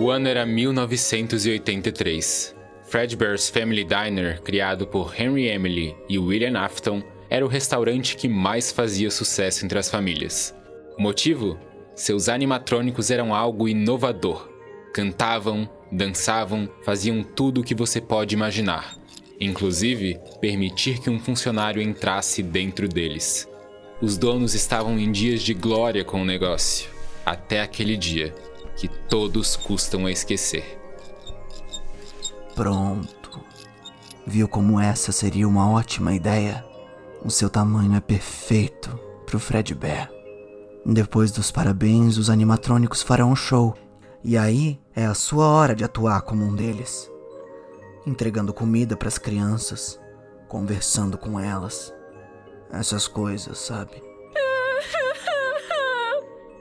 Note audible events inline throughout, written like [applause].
O ano era 1983. Fredbear's Family Diner, criado por Henry Emily e William Afton, era o restaurante que mais fazia sucesso entre as famílias. O motivo? Seus animatrônicos eram algo inovador. Cantavam, dançavam, faziam tudo o que você pode imaginar, inclusive permitir que um funcionário entrasse dentro deles. Os donos estavam em dias de glória com o negócio, até aquele dia que todos custam a esquecer. Pronto. Viu como essa seria uma ótima ideia? O seu tamanho é perfeito pro Fredbear. Depois dos parabéns, os animatrônicos farão um show. E aí é a sua hora de atuar como um deles. Entregando comida para as crianças, conversando com elas. Essas coisas, sabe?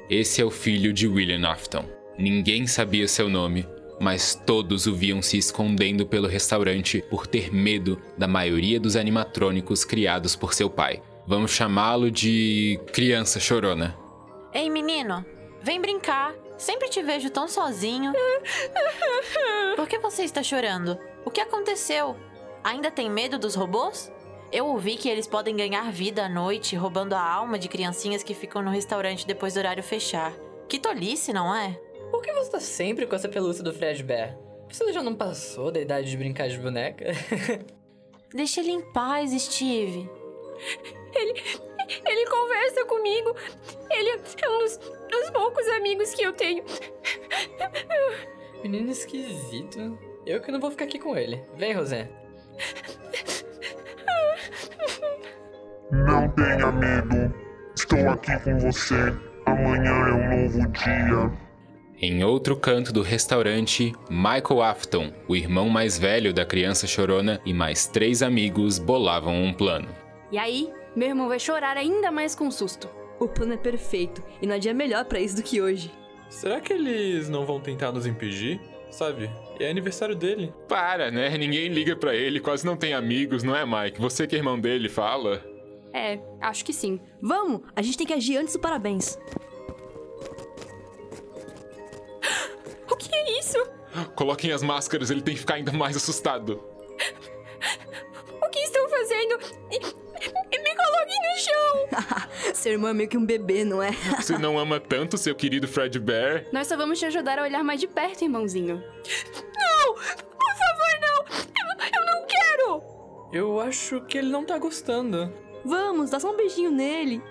Esse é o filho de William Afton. Ninguém sabia seu nome, mas todos o viam se escondendo pelo restaurante por ter medo da maioria dos animatrônicos criados por seu pai. Vamos chamá-lo de Criança Chorona. Ei, menino, vem brincar. Sempre te vejo tão sozinho. [laughs] Por que você está chorando? O que aconteceu? Ainda tem medo dos robôs? Eu ouvi que eles podem ganhar vida à noite roubando a alma de criancinhas que ficam no restaurante depois do horário fechar. Que tolice, não é? Por que você tá sempre com essa pelúcia do Fred Bear? Você já não passou da idade de brincar de boneca? [laughs] Deixa ele em paz, Steve. Ele. Ele conversa comigo. Ele é um dos, dos poucos amigos que eu tenho. Menino esquisito. Eu que não vou ficar aqui com ele. Vem, Rosé. Não tenha medo. Estou aqui com você. Amanhã é um novo dia. Em outro canto do restaurante, Michael Afton, o irmão mais velho da criança chorona, e mais três amigos bolavam um plano. E aí, meu irmão vai chorar ainda mais com susto. O plano é perfeito e não há dia melhor para isso do que hoje. Será que eles não vão tentar nos impedir? Sabe, é aniversário dele. Para, né? Ninguém liga para ele, quase não tem amigos, não é, Mike? Você que é irmão dele, fala. É, acho que sim. Vamos, a gente tem que agir antes do parabéns. Coloquem as máscaras, ele tem que ficar ainda mais assustado. O que estão fazendo? Me coloquem no chão! [laughs] seu irmão é meio que um bebê, não é? [laughs] Você não ama tanto seu querido Fred Bear? Nós só vamos te ajudar a olhar mais de perto, irmãozinho. Não! Por favor, não! Eu, eu não quero! Eu acho que ele não tá gostando. Vamos, dá só um beijinho nele.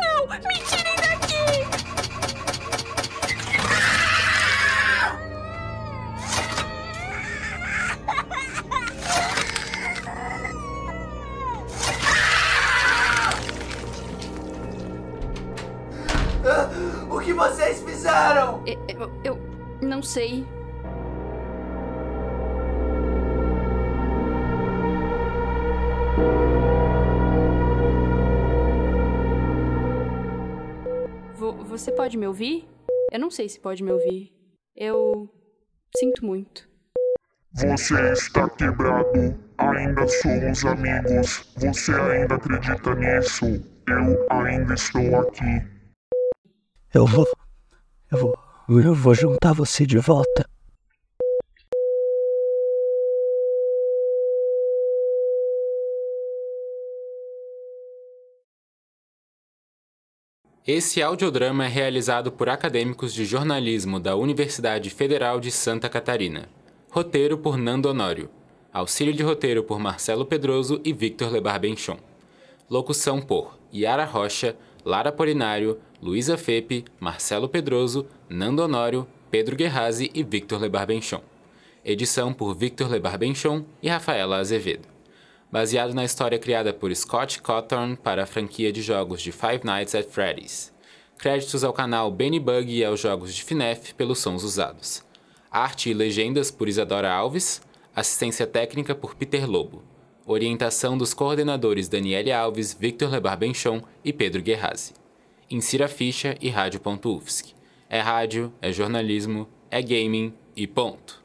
Não! Me tirem daqui! Vocês fizeram? Eu, eu, eu não sei. Você pode me ouvir? Eu não sei se pode me ouvir. Eu sinto muito. Você está quebrado. Ainda somos amigos. Você ainda acredita nisso? Eu ainda estou aqui. Eu vou. Eu vou. Eu vou juntar você de volta. Esse audiodrama é realizado por acadêmicos de jornalismo da Universidade Federal de Santa Catarina. Roteiro por Nando Honório. Auxílio de roteiro por Marcelo Pedroso e Victor Lebar Benchon. Locução por Yara Rocha, Lara Polinário, Luísa Fepe, Marcelo Pedroso, Nando Honório, Pedro Guerrazi e Victor Lebar Benchon. Edição por Victor Lebar Benchon e Rafaela Azevedo baseado na história criada por Scott Cawthorn para a franquia de jogos de Five Nights at Freddy's. Créditos ao canal Benny Bug e aos jogos de FNAF pelos sons usados. Arte e legendas por Isadora Alves, assistência técnica por Peter Lobo. Orientação dos coordenadores Daniele Alves, Victor Lebar Benchon e Pedro Guerrazi. Insira ficha e rádio.ufsc. É rádio, é jornalismo, é gaming e ponto.